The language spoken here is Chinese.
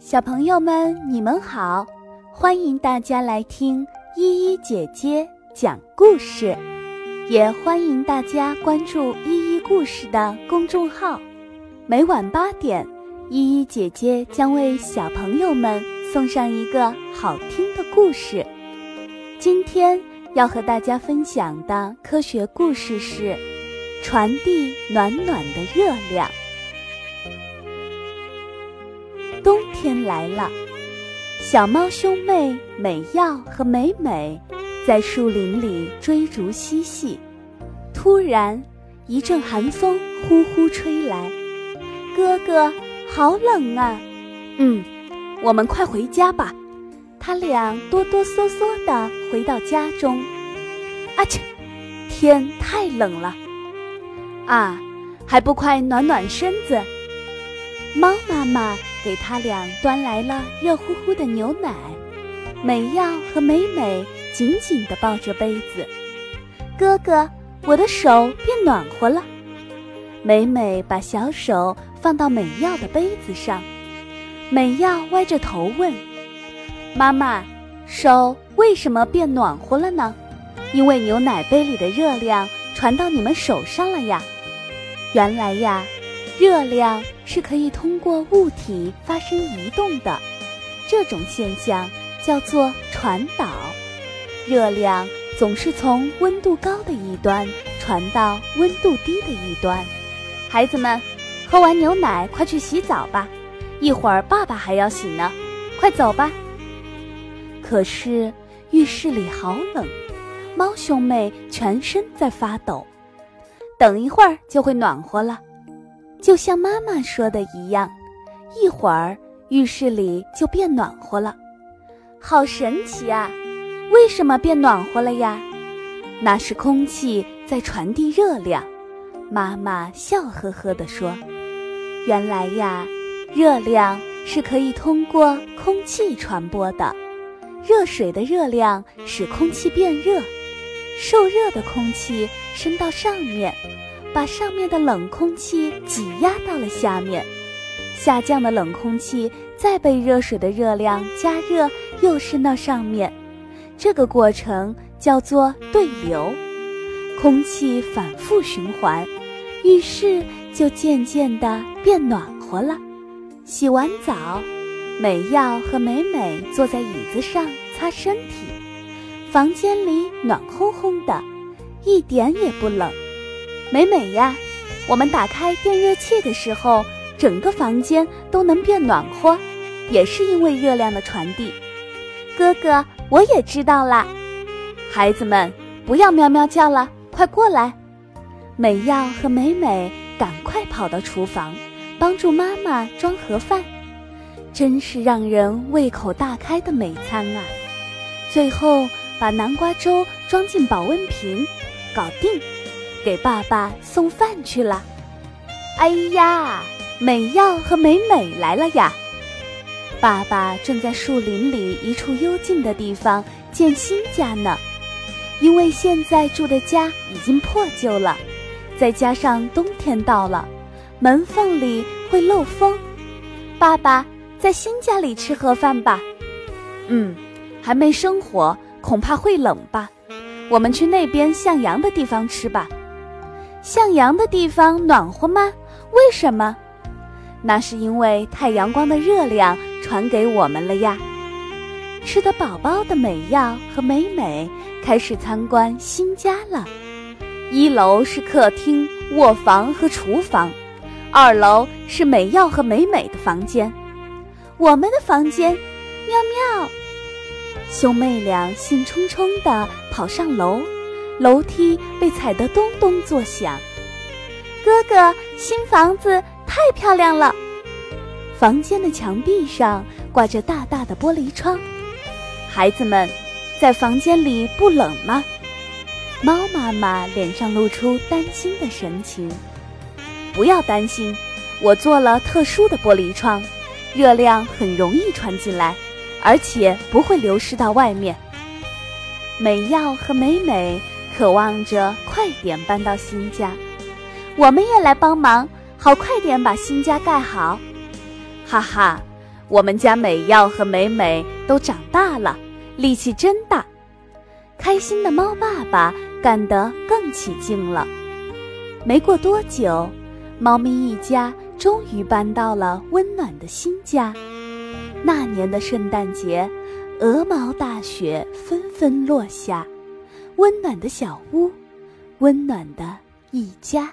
小朋友们，你们好！欢迎大家来听依依姐姐讲故事，也欢迎大家关注依依故事的公众号。每晚八点，依依姐姐将为小朋友们送上一个好听的故事。今天要和大家分享的科学故事是：传递暖暖的热量。冬天来了，小猫兄妹美耀和美美在树林里追逐嬉戏。突然，一阵寒风呼呼吹来，哥哥，好冷啊！嗯，我们快回家吧。他俩哆哆嗦嗦地回到家中。啊切，天太冷了！啊，还不快暖暖身子！猫妈妈。给他俩端来了热乎乎的牛奶，美耀和美美紧紧地抱着杯子。哥哥，我的手变暖和了。美美把小手放到美耀的杯子上，美耀歪着头问：“妈妈，手为什么变暖和了呢？”“因为牛奶杯里的热量传到你们手上了呀。”原来呀。热量是可以通过物体发生移动的，这种现象叫做传导。热量总是从温度高的一端传到温度低的一端。孩子们，喝完牛奶快去洗澡吧，一会儿爸爸还要洗呢，快走吧。可是浴室里好冷，猫兄妹全身在发抖。等一会儿就会暖和了。就像妈妈说的一样，一会儿浴室里就变暖和了，好神奇啊！为什么变暖和了呀？那是空气在传递热量。妈妈笑呵呵地说：“原来呀，热量是可以通过空气传播的。热水的热量使空气变热，受热的空气升到上面。”把上面的冷空气挤压到了下面，下降的冷空气再被热水的热量加热，又升到上面。这个过程叫做对流，空气反复循环，浴室就渐渐地变暖和了。洗完澡，美耀和美美坐在椅子上擦身体，房间里暖烘烘的，一点也不冷。美美呀，我们打开电热器的时候，整个房间都能变暖和，也是因为热量的传递。哥哥，我也知道啦。孩子们，不要喵喵叫了，快过来！美耀和美美赶快跑到厨房，帮助妈妈装盒饭，真是让人胃口大开的美餐啊！最后把南瓜粥装进保温瓶，搞定。给爸爸送饭去了。哎呀，美耀和美美来了呀！爸爸正在树林里一处幽静的地方建新家呢。因为现在住的家已经破旧了，再加上冬天到了，门缝里会漏风。爸爸在新家里吃盒饭吧。嗯，还没生火，恐怕会冷吧。我们去那边向阳的地方吃吧。向阳的地方暖和吗？为什么？那是因为太阳光的热量传给我们了呀。吃得饱饱的美耀和美美开始参观新家了。一楼是客厅、卧房和厨房，二楼是美耀和美美的房间。我们的房间，喵喵！兄妹俩兴冲冲地跑上楼。楼梯被踩得咚咚作响，哥哥，新房子太漂亮了。房间的墙壁上挂着大大的玻璃窗。孩子们，在房间里不冷吗？猫妈妈脸上露出担心的神情。不要担心，我做了特殊的玻璃窗，热量很容易传进来，而且不会流失到外面。美耀和美美。渴望着快点搬到新家，我们也来帮忙，好快点把新家盖好。哈哈，我们家美耀和美美都长大了，力气真大。开心的猫爸爸干得更起劲了。没过多久，猫咪一家终于搬到了温暖的新家。那年的圣诞节，鹅毛大雪纷纷落下，温暖的小屋，温暖的一家。